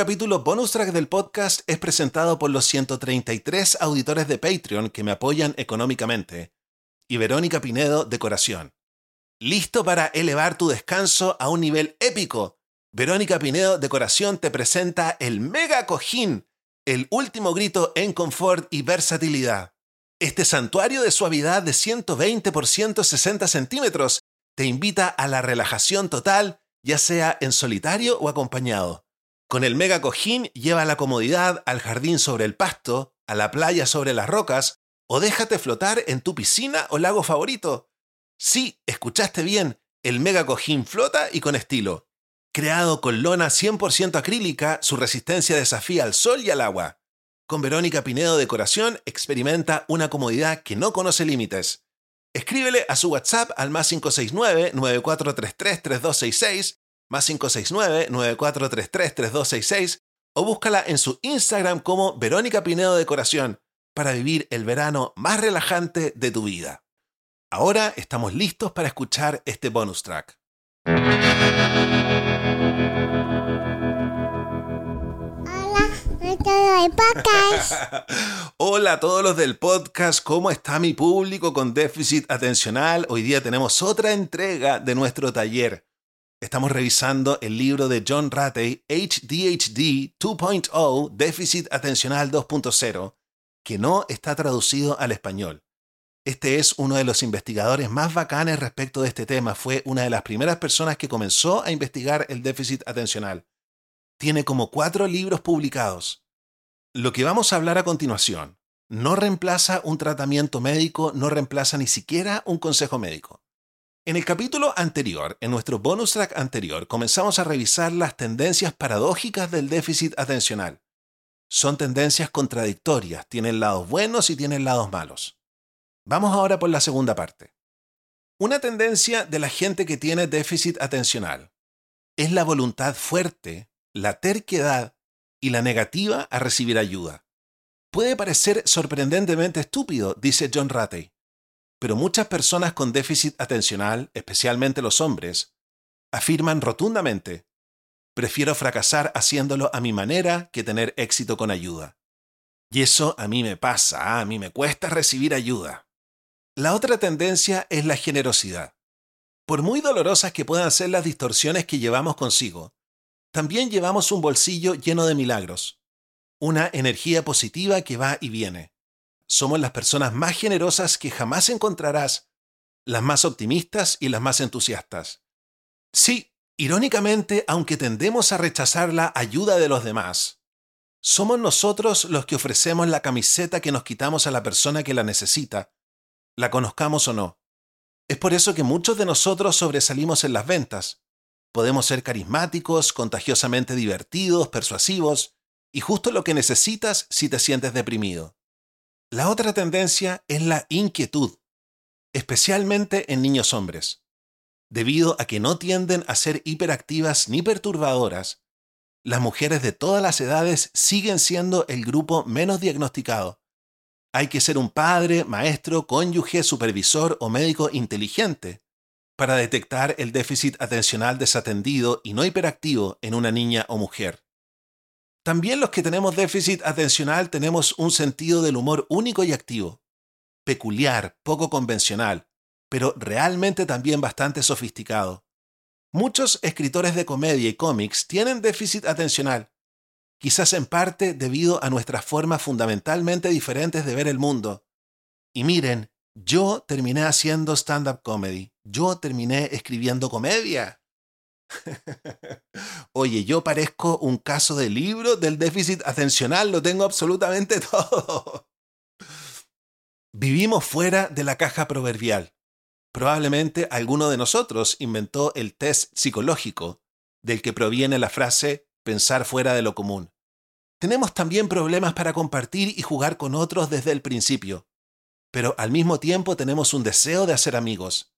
capítulo bonus track del podcast es presentado por los 133 auditores de Patreon que me apoyan económicamente y Verónica Pinedo Decoración. ¿Listo para elevar tu descanso a un nivel épico? Verónica Pinedo Decoración te presenta el Mega Cojín, el último grito en confort y versatilidad. Este santuario de suavidad de 120 por 160 centímetros te invita a la relajación total, ya sea en solitario o acompañado. Con el mega cojín lleva la comodidad al jardín sobre el pasto, a la playa sobre las rocas, o déjate flotar en tu piscina o lago favorito. Sí, escuchaste bien, el mega cojín flota y con estilo. Creado con lona 100% acrílica, su resistencia desafía al sol y al agua. Con Verónica Pinedo Decoración experimenta una comodidad que no conoce límites. Escríbele a su WhatsApp al más 569-9433-3266 más 569-9433-3266 o búscala en su Instagram como Verónica Pinedo Decoración para vivir el verano más relajante de tu vida. Ahora estamos listos para escuchar este bonus track. Hola a todos los del podcast, ¿cómo está mi público con déficit atencional? Hoy día tenemos otra entrega de nuestro taller. Estamos revisando el libro de John Ratey, HDHD 2.0, Déficit Atencional 2.0, que no está traducido al español. Este es uno de los investigadores más bacanes respecto de este tema. Fue una de las primeras personas que comenzó a investigar el déficit atencional. Tiene como cuatro libros publicados. Lo que vamos a hablar a continuación no reemplaza un tratamiento médico, no reemplaza ni siquiera un consejo médico. En el capítulo anterior, en nuestro bonus track anterior, comenzamos a revisar las tendencias paradójicas del déficit atencional. Son tendencias contradictorias, tienen lados buenos y tienen lados malos. Vamos ahora por la segunda parte. Una tendencia de la gente que tiene déficit atencional es la voluntad fuerte, la terquedad y la negativa a recibir ayuda. Puede parecer sorprendentemente estúpido, dice John Ratey, pero muchas personas con déficit atencional, especialmente los hombres, afirman rotundamente, prefiero fracasar haciéndolo a mi manera que tener éxito con ayuda. Y eso a mí me pasa, a mí me cuesta recibir ayuda. La otra tendencia es la generosidad. Por muy dolorosas que puedan ser las distorsiones que llevamos consigo, también llevamos un bolsillo lleno de milagros, una energía positiva que va y viene somos las personas más generosas que jamás encontrarás, las más optimistas y las más entusiastas. Sí, irónicamente, aunque tendemos a rechazar la ayuda de los demás, somos nosotros los que ofrecemos la camiseta que nos quitamos a la persona que la necesita, la conozcamos o no. Es por eso que muchos de nosotros sobresalimos en las ventas. Podemos ser carismáticos, contagiosamente divertidos, persuasivos, y justo lo que necesitas si te sientes deprimido. La otra tendencia es la inquietud, especialmente en niños hombres. Debido a que no tienden a ser hiperactivas ni perturbadoras, las mujeres de todas las edades siguen siendo el grupo menos diagnosticado. Hay que ser un padre, maestro, cónyuge, supervisor o médico inteligente para detectar el déficit atencional desatendido y no hiperactivo en una niña o mujer. También los que tenemos déficit atencional tenemos un sentido del humor único y activo, peculiar, poco convencional, pero realmente también bastante sofisticado. Muchos escritores de comedia y cómics tienen déficit atencional, quizás en parte debido a nuestras formas fundamentalmente diferentes de ver el mundo. Y miren, yo terminé haciendo stand-up comedy, yo terminé escribiendo comedia. Oye, yo parezco un caso de libro del déficit atencional, lo tengo absolutamente todo. Vivimos fuera de la caja proverbial. Probablemente alguno de nosotros inventó el test psicológico, del que proviene la frase pensar fuera de lo común. Tenemos también problemas para compartir y jugar con otros desde el principio, pero al mismo tiempo tenemos un deseo de hacer amigos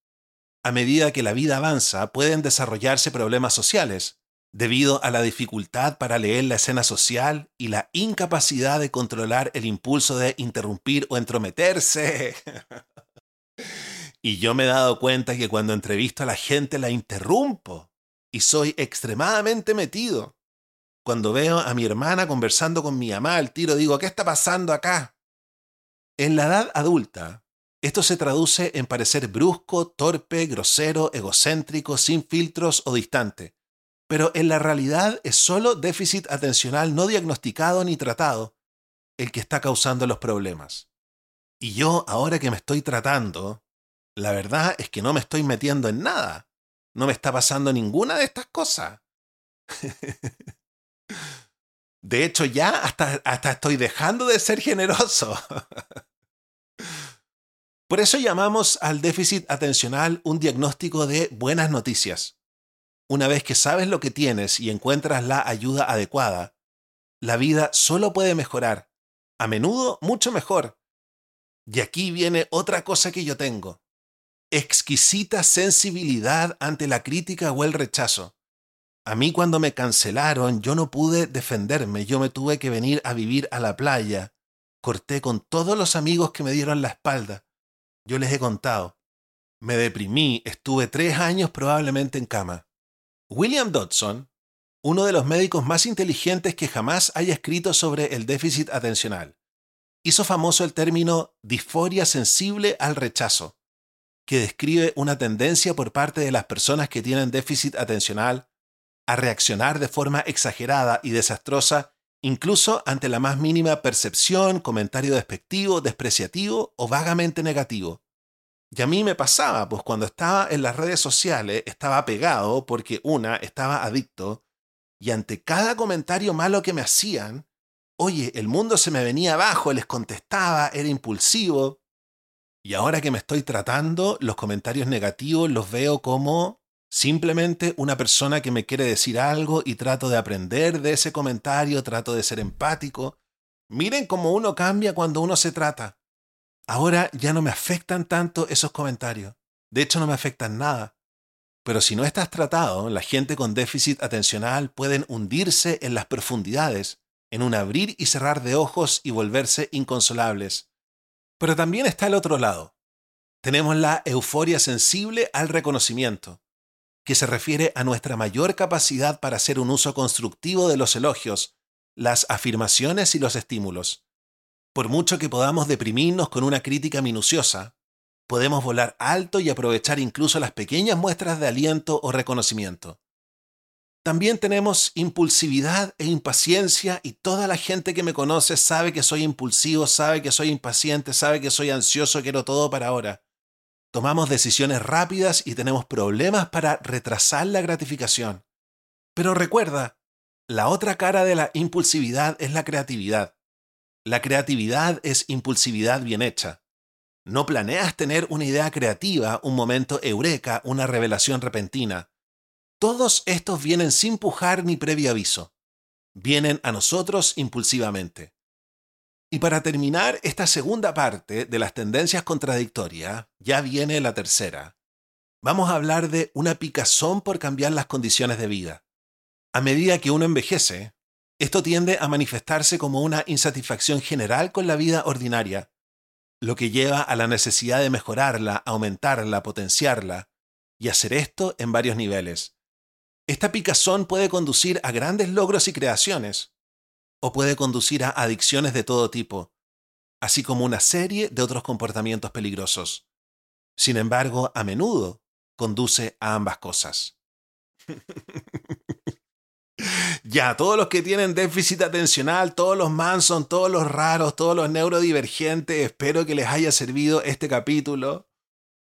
a medida que la vida avanza, pueden desarrollarse problemas sociales, debido a la dificultad para leer la escena social y la incapacidad de controlar el impulso de interrumpir o entrometerse. y yo me he dado cuenta que cuando entrevisto a la gente la interrumpo y soy extremadamente metido. Cuando veo a mi hermana conversando con mi mamá al tiro, digo, ¿qué está pasando acá? En la edad adulta, esto se traduce en parecer brusco, torpe, grosero, egocéntrico, sin filtros o distante. Pero en la realidad es solo déficit atencional no diagnosticado ni tratado el que está causando los problemas. Y yo, ahora que me estoy tratando, la verdad es que no me estoy metiendo en nada. No me está pasando ninguna de estas cosas. De hecho, ya hasta, hasta estoy dejando de ser generoso. Por eso llamamos al déficit atencional un diagnóstico de buenas noticias. Una vez que sabes lo que tienes y encuentras la ayuda adecuada, la vida solo puede mejorar, a menudo mucho mejor. Y aquí viene otra cosa que yo tengo. Exquisita sensibilidad ante la crítica o el rechazo. A mí cuando me cancelaron yo no pude defenderme, yo me tuve que venir a vivir a la playa. Corté con todos los amigos que me dieron la espalda. Yo les he contado. Me deprimí, estuve tres años probablemente en cama. William Dodson, uno de los médicos más inteligentes que jamás haya escrito sobre el déficit atencional, hizo famoso el término disforia sensible al rechazo, que describe una tendencia por parte de las personas que tienen déficit atencional a reaccionar de forma exagerada y desastrosa incluso ante la más mínima percepción, comentario despectivo, despreciativo o vagamente negativo. Y a mí me pasaba, pues cuando estaba en las redes sociales estaba pegado porque una, estaba adicto, y ante cada comentario malo que me hacían, oye, el mundo se me venía abajo, les contestaba, era impulsivo. Y ahora que me estoy tratando, los comentarios negativos los veo como Simplemente una persona que me quiere decir algo y trato de aprender de ese comentario, trato de ser empático. Miren cómo uno cambia cuando uno se trata. Ahora ya no me afectan tanto esos comentarios. De hecho, no me afectan nada. Pero si no estás tratado, la gente con déficit atencional pueden hundirse en las profundidades, en un abrir y cerrar de ojos y volverse inconsolables. Pero también está el otro lado. Tenemos la euforia sensible al reconocimiento que se refiere a nuestra mayor capacidad para hacer un uso constructivo de los elogios, las afirmaciones y los estímulos. Por mucho que podamos deprimirnos con una crítica minuciosa, podemos volar alto y aprovechar incluso las pequeñas muestras de aliento o reconocimiento. También tenemos impulsividad e impaciencia y toda la gente que me conoce sabe que soy impulsivo, sabe que soy impaciente, sabe que soy ansioso, quiero todo para ahora. Tomamos decisiones rápidas y tenemos problemas para retrasar la gratificación. Pero recuerda, la otra cara de la impulsividad es la creatividad. La creatividad es impulsividad bien hecha. No planeas tener una idea creativa, un momento eureka, una revelación repentina. Todos estos vienen sin pujar ni previo aviso. Vienen a nosotros impulsivamente. Y para terminar esta segunda parte de las tendencias contradictorias, ya viene la tercera. Vamos a hablar de una picazón por cambiar las condiciones de vida. A medida que uno envejece, esto tiende a manifestarse como una insatisfacción general con la vida ordinaria, lo que lleva a la necesidad de mejorarla, aumentarla, potenciarla, y hacer esto en varios niveles. Esta picazón puede conducir a grandes logros y creaciones, o puede conducir a adicciones de todo tipo, así como una serie de otros comportamientos peligrosos. Sin embargo, a menudo conduce a ambas cosas. ya, todos los que tienen déficit atencional, todos los Manson, todos los raros, todos los neurodivergentes, espero que les haya servido este capítulo.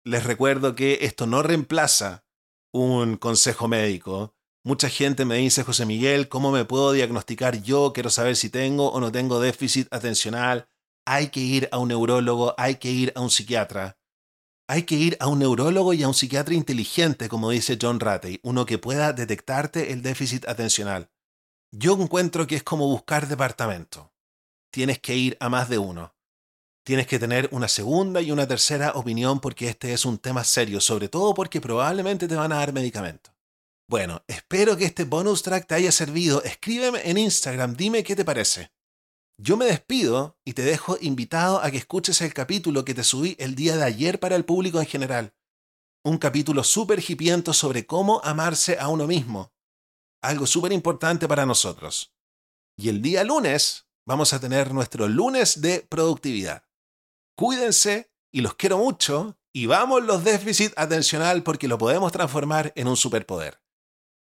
Les recuerdo que esto no reemplaza un consejo médico. Mucha gente me dice, José Miguel, ¿cómo me puedo diagnosticar yo? Quiero saber si tengo o no tengo déficit atencional. Hay que ir a un neurólogo, hay que ir a un psiquiatra. Hay que ir a un neurólogo y a un psiquiatra inteligente, como dice John Ratey, uno que pueda detectarte el déficit atencional. Yo encuentro que es como buscar departamento. Tienes que ir a más de uno. Tienes que tener una segunda y una tercera opinión porque este es un tema serio, sobre todo porque probablemente te van a dar medicamento. Bueno, espero que este bonus track te haya servido. Escríbeme en Instagram, dime qué te parece. Yo me despido y te dejo invitado a que escuches el capítulo que te subí el día de ayer para el público en general. Un capítulo súper hipiento sobre cómo amarse a uno mismo. algo súper importante para nosotros. Y el día lunes vamos a tener nuestro lunes de productividad. Cuídense y los quiero mucho y vamos los déficit atencional porque lo podemos transformar en un superpoder.